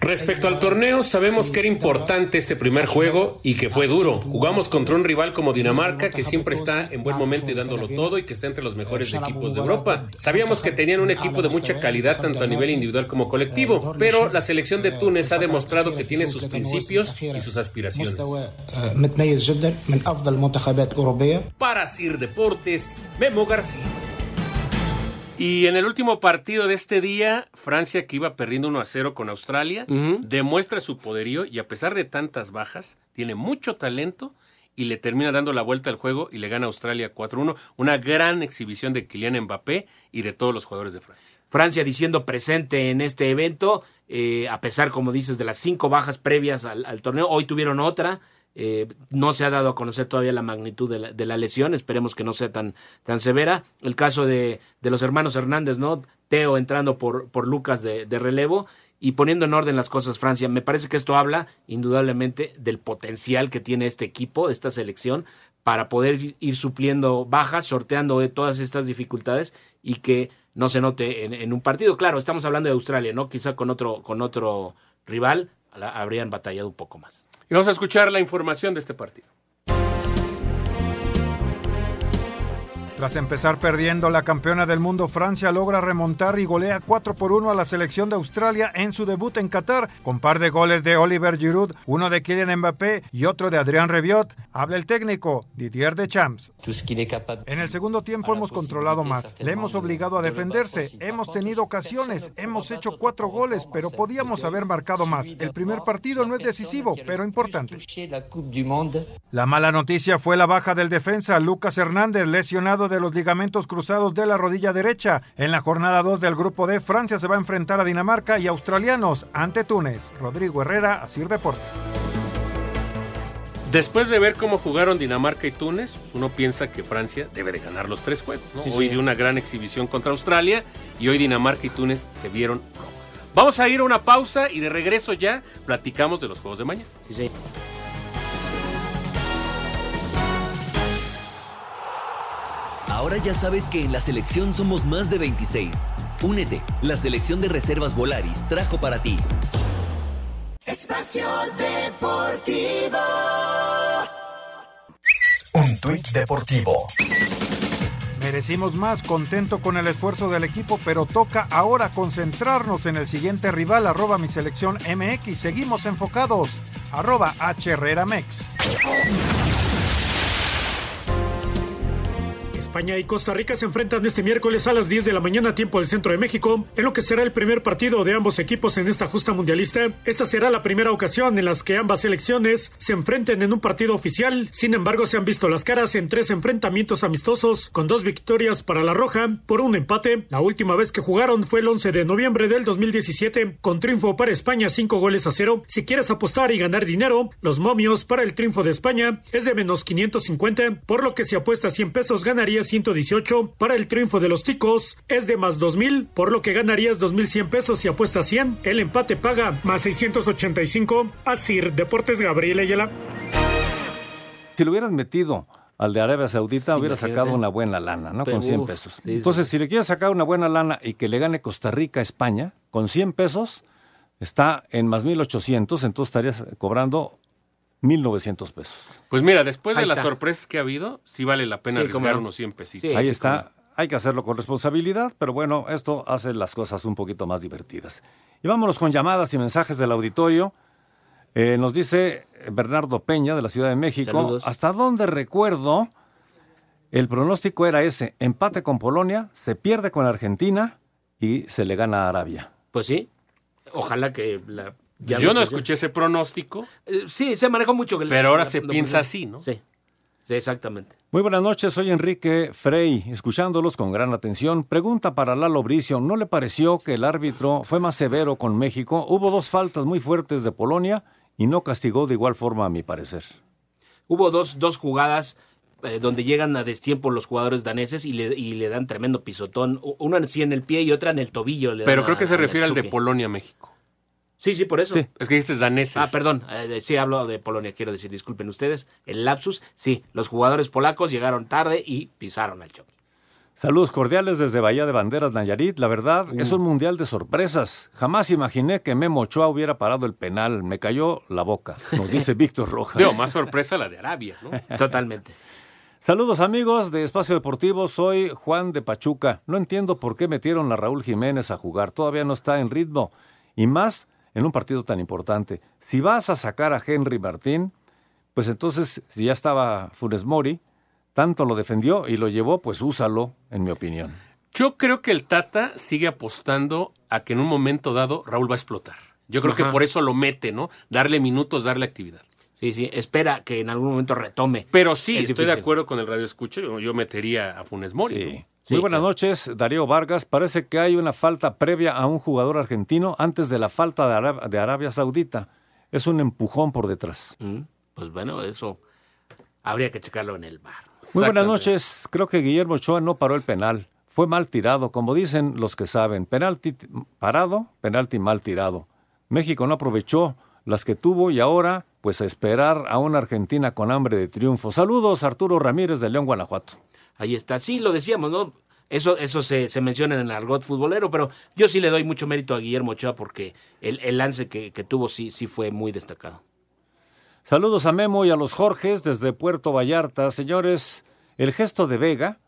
Respecto al torneo, sabemos que era importante este primer juego y que fue duro. Jugamos contra un rival como Dinamarca, que siempre está en buen momento y dándolo todo y que está entre los mejores equipos de Europa. Sabíamos que tenían un equipo de mucha calidad tanto a nivel individual como colectivo, pero la selección de Túnez ha demostrado que tiene sus principios y sus aspiraciones. Para Sir Deportes, Memo García. Y en el último partido de este día, Francia, que iba perdiendo 1 a 0 con Australia, demuestra su poderío y a pesar de tantas bajas, tiene mucho talento y le termina dando la vuelta al juego y le gana a Australia 4-1. Una gran exhibición de Kylian Mbappé y de todos los jugadores de Francia. Francia diciendo presente en este evento, eh, a pesar, como dices, de las cinco bajas previas al, al torneo, hoy tuvieron otra. Eh, no se ha dado a conocer todavía la magnitud de la, de la, lesión, esperemos que no sea tan, tan severa. El caso de, de los hermanos Hernández, ¿no? Teo entrando por, por Lucas de, de, relevo y poniendo en orden las cosas Francia. Me parece que esto habla indudablemente del potencial que tiene este equipo, esta selección, para poder ir supliendo bajas, sorteando todas estas dificultades y que no se note en, en un partido. Claro, estamos hablando de Australia, ¿no? Quizá con otro, con otro rival habrían batallado un poco más. Y vamos a escuchar la información de este partido. Tras empezar perdiendo, la campeona del mundo Francia logra remontar y golea 4 por 1 a la selección de Australia en su debut en Qatar, con par de goles de Oliver Giroud, uno de Kylian Mbappé y otro de Adrián Rebiot. Habla el técnico, Didier Deschamps. En el segundo tiempo hemos controlado más, le hemos obligado a defenderse, hemos tenido ocasiones, hemos hecho cuatro goles, pero podíamos haber marcado más. El primer partido no es decisivo, pero importante. La mala noticia fue la baja del defensa Lucas Hernández, lesionado de los ligamentos cruzados de la rodilla derecha. En la jornada 2 del grupo D, Francia se va a enfrentar a Dinamarca y australianos ante Túnez. Rodrigo Herrera, Asir Deportes. Después de ver cómo jugaron Dinamarca y Túnez, uno piensa que Francia debe de ganar los tres juegos. ¿no? Sí, hoy sí. dio una gran exhibición contra Australia y hoy Dinamarca y Túnez se vieron flojos. Vamos a ir a una pausa y de regreso ya platicamos de los juegos de mañana. Sí, Ahora ya sabes que en la selección somos más de 26. Únete, la selección de reservas Volaris trajo para ti. Espacio Deportivo. Un tuit deportivo. Merecimos más, contento con el esfuerzo del equipo, pero toca ahora concentrarnos en el siguiente rival, arroba mi selección MX. Seguimos enfocados, arroba HReraMex. España y Costa Rica se enfrentan este miércoles a las 10 de la mañana tiempo del centro de México, en lo que será el primer partido de ambos equipos en esta justa mundialista. Esta será la primera ocasión en las que ambas selecciones se enfrenten en un partido oficial. Sin embargo, se han visto las caras en tres enfrentamientos amistosos, con dos victorias para la Roja por un empate. La última vez que jugaron fue el 11 de noviembre del 2017, con triunfo para España 5 goles a 0. Si quieres apostar y ganar dinero, los momios para el triunfo de España es de menos 550, por lo que si apuestas 100 pesos ganarías 118. Para el triunfo de los ticos es de más 2000, por lo que ganarías 2100 pesos si apuestas 100. El empate paga más 685. Asir Deportes Gabriel Ayala. Si lo hubieras metido al de Arabia Saudita, sí, hubiera sacado una buena lana, ¿no? Pero, con 100 pesos. Sí, Entonces, sí. si le quieres sacar una buena lana y que le gane Costa Rica a España, con 100 pesos, está en más 1800, entonces estarías cobrando 1.900 pesos. Pues mira, después Ahí de está. las sorpresas que ha habido, sí vale la pena sí, arriesgar unos 100 pesitos. Ahí está. Hay que hacerlo con responsabilidad, pero bueno, esto hace las cosas un poquito más divertidas. Y vámonos con llamadas y mensajes del auditorio. Eh, nos dice Bernardo Peña de la Ciudad de México. Saludos. Hasta donde recuerdo, el pronóstico era ese: empate con Polonia, se pierde con Argentina y se le gana a Arabia. Pues sí. Ojalá que la ya Yo no escuché ese pronóstico. Eh, sí, se manejó mucho. Pero ahora la, se la, piensa así, ¿no? Sí. Sí, exactamente. Muy buenas noches, soy Enrique Frey, escuchándolos con gran atención. Pregunta para Lalo Bricio, ¿no le pareció que el árbitro fue más severo con México? Hubo dos faltas muy fuertes de Polonia y no castigó de igual forma a mi parecer. Hubo dos, dos jugadas eh, donde llegan a destiempo los jugadores daneses y le, y le dan tremendo pisotón. Una así en el pie y otra en el tobillo. Pero creo que se refiere al de Polonia-México. Sí, sí, por eso. Sí. Es que dices daneses. Ah, perdón. Eh, sí, hablo de Polonia, quiero decir, disculpen ustedes. El lapsus, sí, los jugadores polacos llegaron tarde y pisaron al choque. Saludos cordiales desde Bahía de Banderas, Nayarit. La verdad, es un mundial de sorpresas. Jamás imaginé que Memo Ochoa hubiera parado el penal. Me cayó la boca, nos dice Víctor Rojas. Veo más sorpresa la de Arabia, ¿no? Totalmente. Saludos amigos de Espacio Deportivo, soy Juan de Pachuca. No entiendo por qué metieron a Raúl Jiménez a jugar, todavía no está en ritmo. Y más en un partido tan importante. Si vas a sacar a Henry Martín, pues entonces, si ya estaba Funes Mori, tanto lo defendió y lo llevó, pues úsalo, en mi opinión. Yo creo que el Tata sigue apostando a que en un momento dado Raúl va a explotar. Yo creo que por eso lo mete, ¿no? Darle minutos, darle actividad. Sí, sí, espera que en algún momento retome. Pero sí, estoy de acuerdo con el radio escucho, yo metería a Funes Mori. Muy buenas noches, Darío Vargas. Parece que hay una falta previa a un jugador argentino antes de la falta de, Arabia Saudita. Es un empujón por detrás. Mm, pues bueno, eso habría que checarlo en el bar. Muy buenas noches. Creo que Guillermo Ochoa no paró el penal. Fue mal tirado, como dicen los que saben. Penalti parado, penalti mal tirado. México no aprovechó las que tuvo y ahora, pues a esperar a una Argentina con hambre de triunfo. Saludos, Arturo Ramírez de León, Guanajuato ahí está. Sí, lo decíamos, ¿no? Eso, eso se, se, menciona en el argot futbolero, pero yo sí le doy mucho mérito a Guillermo Ochoa porque el, el lance que, que, tuvo sí, sí fue muy destacado. Saludos a Memo y a los Jorges desde Puerto Vallarta. Señores, el gesto de Vega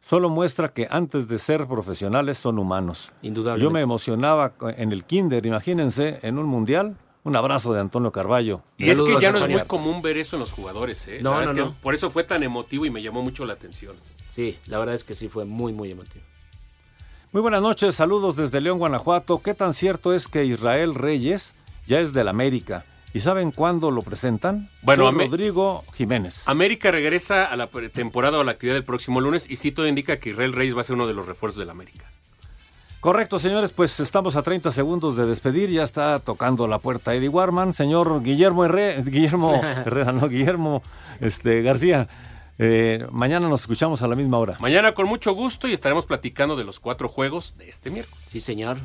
solo muestra que antes de ser profesionales son humanos. Indudablemente. Yo me emocionaba en el kinder, imagínense, en un mundial un abrazo de Antonio Carballo. Y es que ya no es muy común ver eso en los jugadores, ¿eh? No, no, no. por eso fue tan emotivo y me llamó mucho la atención. Sí, la verdad es que sí fue muy, muy emotivo. Muy buenas noches, saludos desde León, Guanajuato. ¿Qué tan cierto es que Israel Reyes ya es del América? ¿Y saben cuándo lo presentan? Bueno, Rodrigo Jiménez. América regresa a la temporada o a la actividad del próximo lunes y sí todo indica que Israel Reyes va a ser uno de los refuerzos del América. Correcto, señores, pues estamos a 30 segundos de despedir, ya está tocando la puerta Eddie Warman, señor Guillermo Herrera, Guillermo Herrera, no, Guillermo este, García. Eh, mañana nos escuchamos a la misma hora. Mañana con mucho gusto y estaremos platicando de los cuatro juegos de este miércoles. Sí, señor.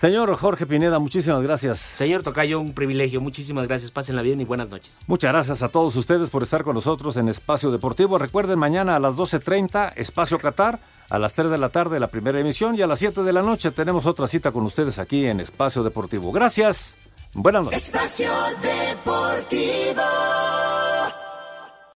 Señor Jorge Pineda, muchísimas gracias. Señor Tocayo, un privilegio. Muchísimas gracias. Pásenla bien y buenas noches. Muchas gracias a todos ustedes por estar con nosotros en Espacio Deportivo. Recuerden, mañana a las 12.30, Espacio Qatar a las 3 de la tarde la primera emisión y a las 7 de la noche tenemos otra cita con ustedes aquí en Espacio Deportivo. Gracias. Buenas noches. Espacio Deportivo.